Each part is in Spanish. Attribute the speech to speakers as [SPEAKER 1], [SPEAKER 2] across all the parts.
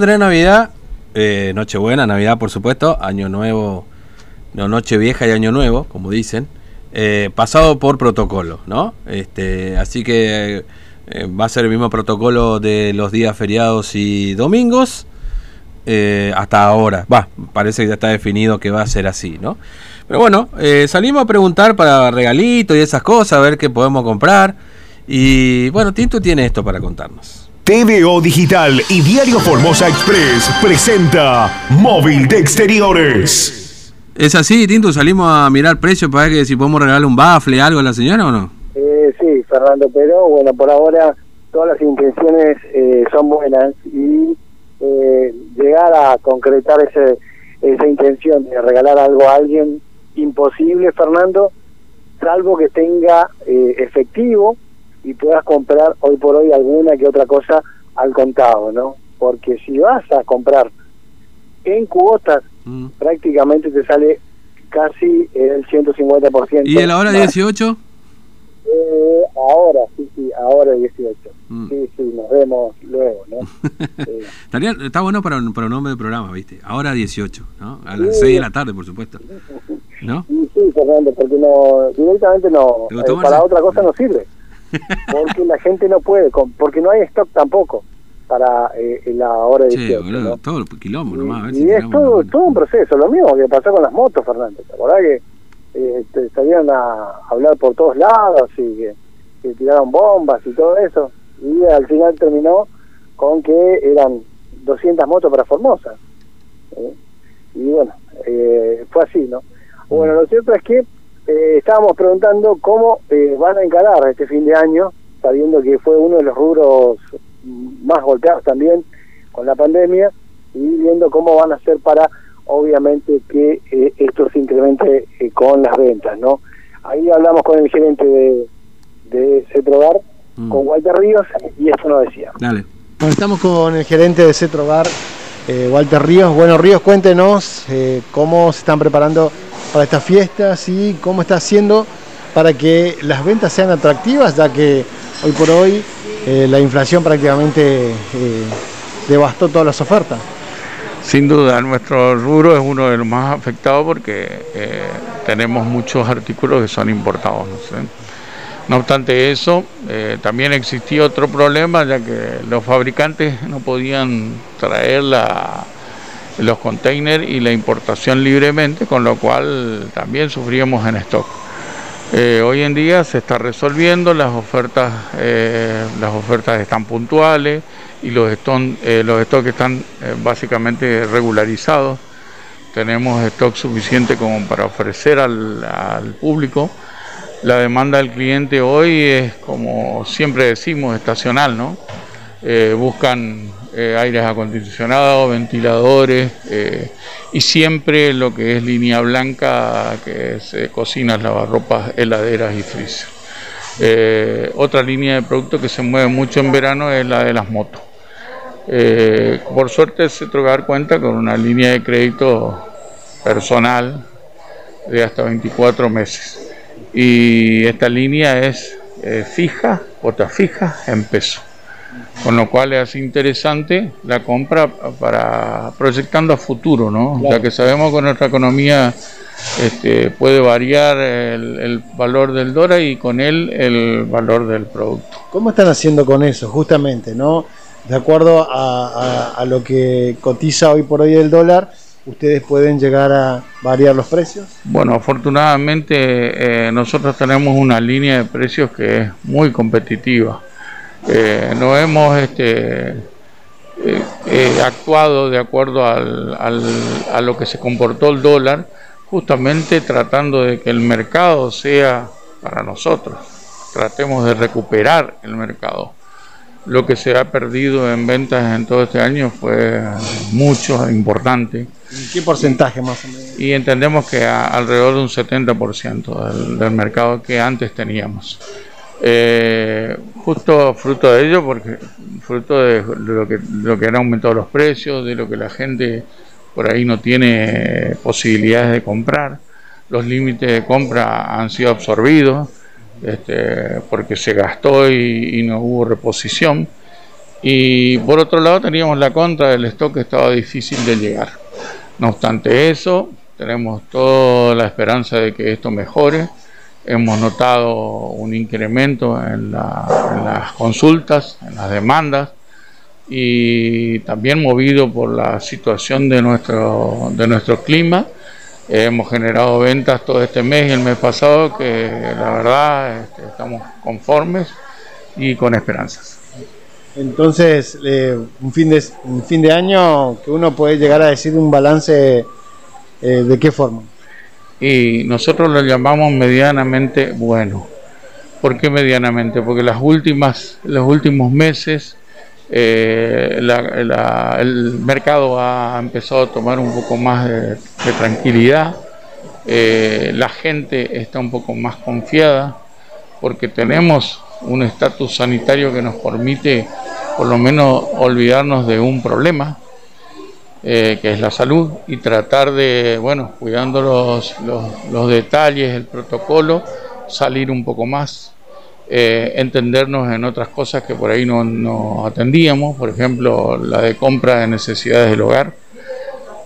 [SPEAKER 1] tener Navidad, eh, Nochebuena, Navidad por supuesto, Año Nuevo, no, Noche Vieja y Año Nuevo, como dicen, eh, pasado por protocolo, ¿no? Este, así que eh, va a ser el mismo protocolo de los días feriados y domingos, eh, hasta ahora. Va, parece que ya está definido que va a ser así, ¿no? Pero bueno, salimos a preguntar para regalitos y esas cosas, a ver qué podemos comprar. Y bueno, Tinto tiene esto para contarnos.
[SPEAKER 2] TVO Digital y Diario Formosa Express presenta Móvil de Exteriores.
[SPEAKER 1] ¿Es así, Tinto? ¿Salimos a mirar precios para ver que si podemos regalarle un bafle, algo a la señora o no?
[SPEAKER 3] Eh, sí, Fernando, pero bueno, por ahora todas las intenciones eh, son buenas y eh, llegar a concretar ese, esa intención de regalar algo a alguien, imposible, Fernando, salvo que tenga eh, efectivo y puedas comprar hoy por hoy alguna que otra cosa al contado, ¿no? Porque si vas a comprar en cuotas,
[SPEAKER 1] Mm.
[SPEAKER 3] prácticamente te sale casi el 150%.
[SPEAKER 1] ¿Y el ahora
[SPEAKER 3] más.
[SPEAKER 1] 18?
[SPEAKER 3] Eh, ahora, sí, sí, ahora 18.
[SPEAKER 1] Mm.
[SPEAKER 3] Sí, sí, nos vemos luego, ¿no? Eh,
[SPEAKER 1] Estaría- está bueno para un, para un nombre de programa, ¿viste? Ahora 18, ¿no? A las
[SPEAKER 3] Sí.
[SPEAKER 1] 6 de la tarde, por supuesto. ¿No?
[SPEAKER 3] y sí, Fernando, porque no, directamente no,
[SPEAKER 1] ¿Te gustó,
[SPEAKER 3] eh, para otra cosa no sirve. Porque la gente no puede, porque no hay stock tampoco para eh, la hora
[SPEAKER 1] Che,
[SPEAKER 3] 18.
[SPEAKER 1] boludo,
[SPEAKER 3] ¿no?
[SPEAKER 1] todo el quilombo nomás. A ver
[SPEAKER 3] y
[SPEAKER 1] si
[SPEAKER 3] es todo,
[SPEAKER 1] una-
[SPEAKER 3] todo un proceso, lo mismo que pasó con las motos, Fernando. ¿Te acordás que eh, te salían a hablar por todos lados y que, que tiraron bombas y todo eso? Y al final terminó con que eran 200 motos para Formosa. ¿eh? Y bueno, eh, fue así, ¿no? Bueno, lo cierto es que eh, estábamos preguntando cómo eh, van a encarar este fin de año, sabiendo que fue uno de los rubros más golpeados también con la pandemia y viendo cómo van a hacer para, obviamente, que eh, esto se incremente eh, con las ventas, ¿no? Ahí hablamos con el gerente de, de Cetrogar,
[SPEAKER 1] Mm.
[SPEAKER 3] con Walter Ríos, y esto nos decía.
[SPEAKER 1] Dale.
[SPEAKER 4] Bueno, estamos con el gerente de Cetrogar, eh, Walter Ríos. Bueno, Ríos, cuéntenos eh, cómo se están preparando para estas fiestas y cómo está haciendo para que las ventas sean atractivas, ya que hoy por hoy eh, la inflación prácticamente eh, devastó todas las ofertas.
[SPEAKER 5] Sin duda, nuestro rubro es uno de los más afectados porque eh, tenemos muchos artículos que son importados. ¿no? No obstante eso, también existía otro problema, ya que los fabricantes no podían traer la- los containers y la importación libremente, con lo cual también sufríamos en stock. Eh, hoy en día se está resolviendo, las ofertas, eh, las ofertas están puntuales y los, eston- eh, los stocks están básicamente regularizados. Tenemos stock suficiente como para ofrecer al, al público. La demanda del cliente hoy es, como siempre decimos, estacional, ¿no? Buscan eh, aires acondicionados, ventiladores eh, y siempre lo que es línea blanca, que es eh, cocinas, lavarropas, heladeras y freezer. Eh, otra línea de productos que se mueve mucho en verano es la de las motos. Por suerte Cetrogar cuenta con una línea de crédito personal de hasta 24 meses. Y esta línea es fija, cuota fija en peso. Con lo cual es interesante la compra para proyectando a futuro, ¿no? Ya que sabemos que nuestra economía este, puede variar el, el valor del dólar y con él el valor del producto.
[SPEAKER 4] ¿Cómo están haciendo con eso, justamente, no? De acuerdo a, a- a lo que cotiza hoy por hoy el dólar, ustedes pueden llegar a variar los precios.
[SPEAKER 5] Bueno, afortunadamente eh, nosotros tenemos una línea de precios que es muy competitiva. Eh, no hemos este, eh, eh, actuado de acuerdo al- al- a lo que se comportó el dólar, justamente tratando de que el mercado sea para nosotros. Tratemos de recuperar el mercado. Lo que se ha perdido en ventas en todo este año fue mucho, importante
[SPEAKER 4] ¿Qué porcentaje más o menos?
[SPEAKER 5] y entendemos que a- alrededor de un 70% del, del mercado que antes teníamos. Eh, justo fruto de ello, porque fruto de lo que, lo que han aumentado los precios, de lo que la gente por ahí no tiene posibilidades de comprar, los límites de compra han sido absorbidos este, porque se gastó y, y no hubo reposición. Y por otro lado teníamos la contra del stock que estaba difícil de llegar. No obstante eso, tenemos toda la esperanza de que esto mejore. Hemos notado un incremento en, las consultas, en las demandas y también movido por la situación de nuestro, de nuestro clima. Hemos generado ventas todo este mes y el mes pasado que la verdad este, estamos conformes y con esperanzas.
[SPEAKER 4] Entonces, eh, un, fin de, un fin de año que uno puede llegar a decir un balance eh, de qué forma.
[SPEAKER 5] Y nosotros lo llamamos medianamente bueno. ¿Por qué medianamente? Porque las últimas, los últimos meses eh, el mercado ha empezado a tomar un poco más de, tranquilidad. la gente está un poco más confiada porque tenemos un estatus sanitario que nos permite por lo menos olvidarnos de un problema, eh, que es la salud, y tratar de, bueno, cuidando los, los, detalles, el protocolo, salir un poco más, eh, entendernos en otras cosas que por ahí no, no, atendíamos, por ejemplo, la de compra de necesidades del hogar.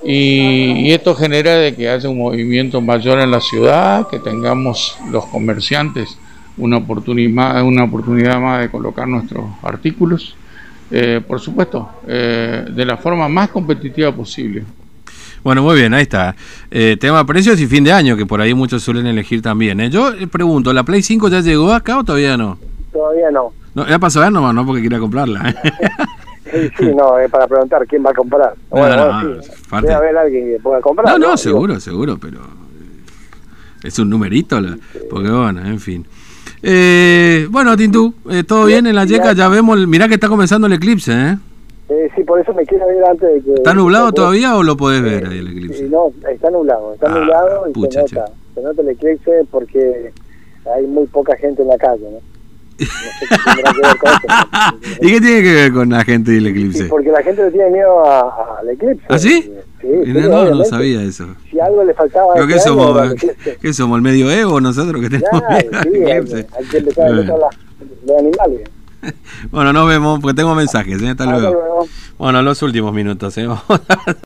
[SPEAKER 5] Y, y, esto genera de que haya un movimiento mayor en la ciudad, que tengamos los comerciantes una oportunidad, una oportunidad más de colocar nuestros artículos, eh, por supuesto, eh, de la forma más competitiva posible.
[SPEAKER 1] Bueno, muy bien, ahí está. Eh, tema precios y fin de año, que por ahí muchos suelen elegir también. Yo pregunto, ¿la Play 5 ya llegó acá o todavía no?
[SPEAKER 3] Todavía no.
[SPEAKER 1] no ya pasó a ver nomás, no porque quiera comprarla.
[SPEAKER 3] sí, no, es para preguntar quién va a comprar. Bueno, bueno, sí. Debe haber alguien que pueda comprar.
[SPEAKER 1] No, no, seguro, seguro, pero es un numerito, la, porque bueno, en fin. Eh, bueno, Tintú, eh, todo bien en la yeca, ya vemos, mirá que está comenzando el eclipse, ¿eh?
[SPEAKER 3] ¿eh? sí, por eso me quiero ver antes de que...
[SPEAKER 1] ¿Está nublado todavía o lo podés ver ahí el eclipse?
[SPEAKER 3] no, está nublado, está ah, nublado y se, nota, se nota el eclipse porque hay muy poca gente en la calle, ¿no?
[SPEAKER 1] ¿Y qué tiene que ver con la gente y el eclipse?
[SPEAKER 3] porque la gente le tiene miedo al eclipse.
[SPEAKER 1] ¿Ah, sí? Sí, no, no, sabía eso.
[SPEAKER 3] Si algo le faltaba.
[SPEAKER 1] ¿Pero qué somos? ¿Qué somos? ¿El medio Evo nosotros que tenemos
[SPEAKER 3] miedo sí? Hay, que empezar a los animales.
[SPEAKER 1] Bueno, nos vemos porque tengo mensajes. ¿eh? Hasta luego. Bueno, los últimos minutos. ¿eh?